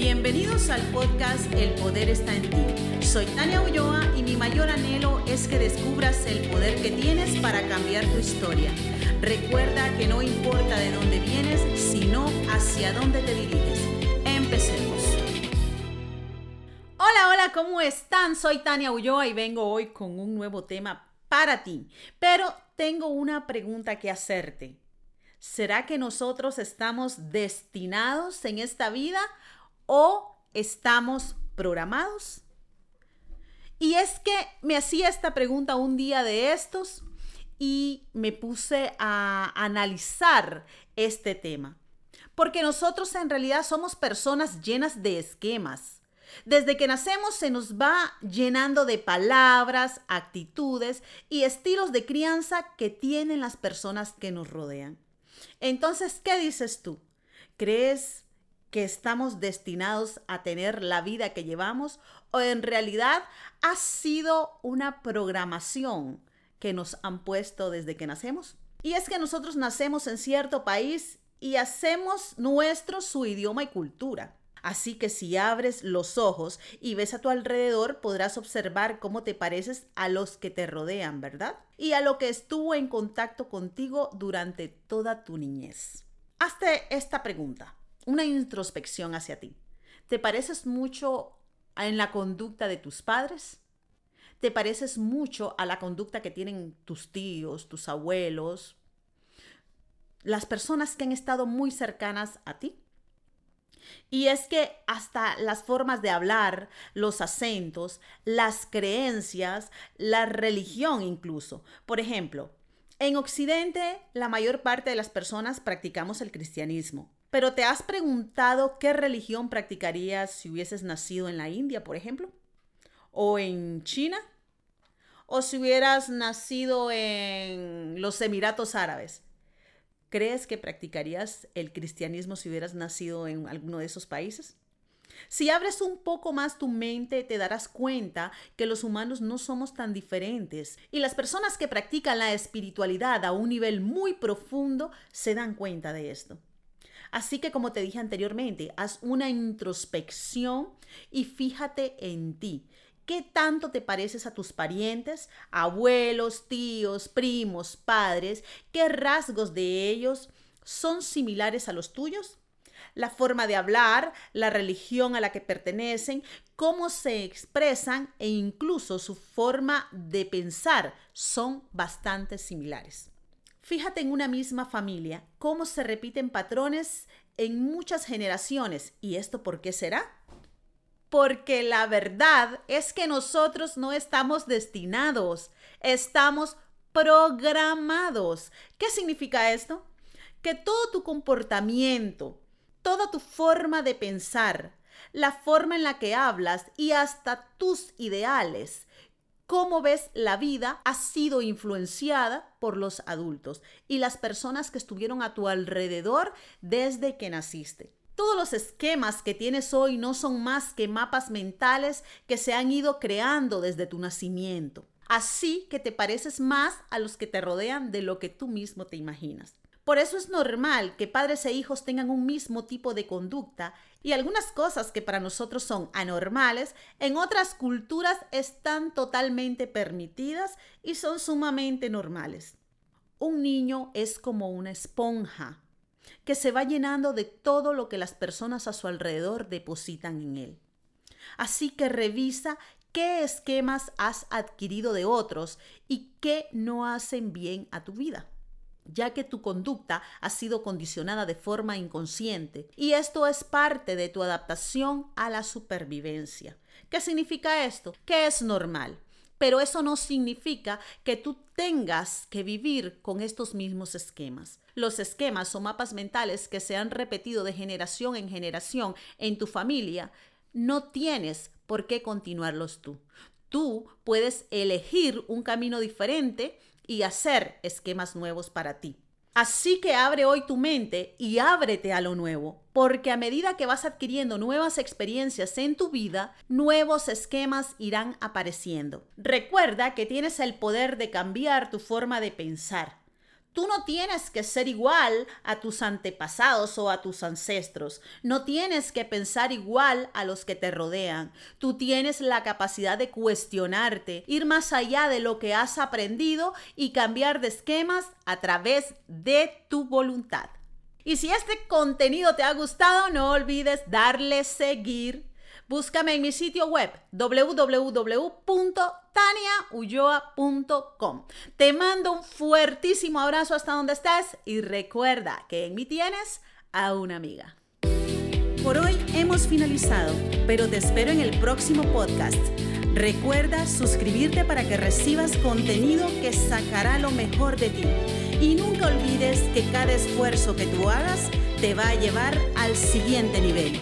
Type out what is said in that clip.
Bienvenidos al podcast El Poder está en ti. Soy Tania Ulloa y mi mayor anhelo es que descubras el poder que tienes para cambiar tu historia. Recuerda que no importa de dónde vienes, sino hacia dónde te diriges. Empecemos. Hola, hola, ¿cómo están? Soy Tania Ulloa y vengo hoy con un nuevo tema para ti. Pero tengo una pregunta que hacerte. ¿Será que nosotros estamos destinados en esta vida o estamos programados? Y es que me hacía esta pregunta un día de estos y me puse a analizar este tema. Porque nosotros en realidad somos personas llenas de esquemas. Desde que nacemos se nos va llenando de palabras, actitudes y estilos de crianza que tienen las personas que nos rodean. Entonces, ¿qué dices tú? ¿Crees que estamos destinados a tener la vida que llevamos o en realidad ha sido una programación que nos han puesto desde que nacemos? Y es que nosotros nacemos en cierto país y hacemos nuestro su idioma y cultura. Así que si abres los ojos y ves a tu alrededor, podrás observar cómo te pareces a los que te rodean, ¿verdad? Y a lo que estuvo en contacto contigo durante toda tu niñez. Hazte esta pregunta una introspección hacia ti. ¿Te pareces mucho en la conducta de tus padres? ¿Te pareces mucho a la conducta que tienen tus tíos, tus abuelos, las personas que han estado muy cercanas a ti? Y es que hasta las formas de hablar, los acentos, las creencias, la religión incluso. Por ejemplo, en Occidente la mayor parte de las personas practicamos el cristianismo. Pero ¿te has preguntado qué religión practicarías si hubieses nacido en la India, por ejemplo? ¿O en China? ¿O si hubieras nacido en los Emiratos Árabes? ¿Crees que practicarías el cristianismo si hubieras nacido en alguno de esos países? Si abres un poco más tu mente, te darás cuenta que los humanos no somos tan diferentes y las personas que practican la espiritualidad a un nivel muy profundo se dan cuenta de esto. Así que como te dije anteriormente, haz una introspección y fíjate en ti. ¿Qué tanto te pareces a tus parientes, abuelos, tíos, primos, padres? ¿Qué rasgos de ellos son similares a los tuyos? La forma de hablar, la religión a la que pertenecen, cómo se expresan e incluso su forma de pensar son bastante similares. Fíjate en una misma familia cómo se repiten patrones en muchas generaciones. ¿Y esto por qué será? Porque la verdad es que nosotros no estamos destinados, estamos programados. ¿Qué significa esto? Que todo tu comportamiento, toda tu forma de pensar, la forma en la que hablas y hasta tus ideales cómo ves la vida ha sido influenciada por los adultos y las personas que estuvieron a tu alrededor desde que naciste. Todos los esquemas que tienes hoy no son más que mapas mentales que se han ido creando desde tu nacimiento. Así que te pareces más a los que te rodean de lo que tú mismo te imaginas. Por eso es normal que padres e hijos tengan un mismo tipo de conducta y algunas cosas que para nosotros son anormales, en otras culturas están totalmente permitidas y son sumamente normales. Un niño es como una esponja que se va llenando de todo lo que las personas a su alrededor depositan en él. Así que revisa qué esquemas has adquirido de otros y qué no hacen bien a tu vida ya que tu conducta ha sido condicionada de forma inconsciente y esto es parte de tu adaptación a la supervivencia. ¿Qué significa esto? Que es normal. Pero eso no significa que tú tengas que vivir con estos mismos esquemas. Los esquemas o mapas mentales que se han repetido de generación en generación en tu familia, no tienes por qué continuarlos tú. Tú puedes elegir un camino diferente y hacer esquemas nuevos para ti. Así que abre hoy tu mente y ábrete a lo nuevo, porque a medida que vas adquiriendo nuevas experiencias en tu vida, nuevos esquemas irán apareciendo. Recuerda que tienes el poder de cambiar tu forma de pensar. Tú no tienes que ser igual a tus antepasados o a tus ancestros. No tienes que pensar igual a los que te rodean. Tú tienes la capacidad de cuestionarte, ir más allá de lo que has aprendido y cambiar de esquemas a través de tu voluntad. Y si este contenido te ha gustado, no olvides darle seguir Búscame en mi sitio web www.taniauyoa.com. Te mando un fuertísimo abrazo hasta donde estés y recuerda que en mí tienes a una amiga. Por hoy hemos finalizado, pero te espero en el próximo podcast. Recuerda suscribirte para que recibas contenido que sacará lo mejor de ti. Y nunca olvides que cada esfuerzo que tú hagas te va a llevar al siguiente nivel.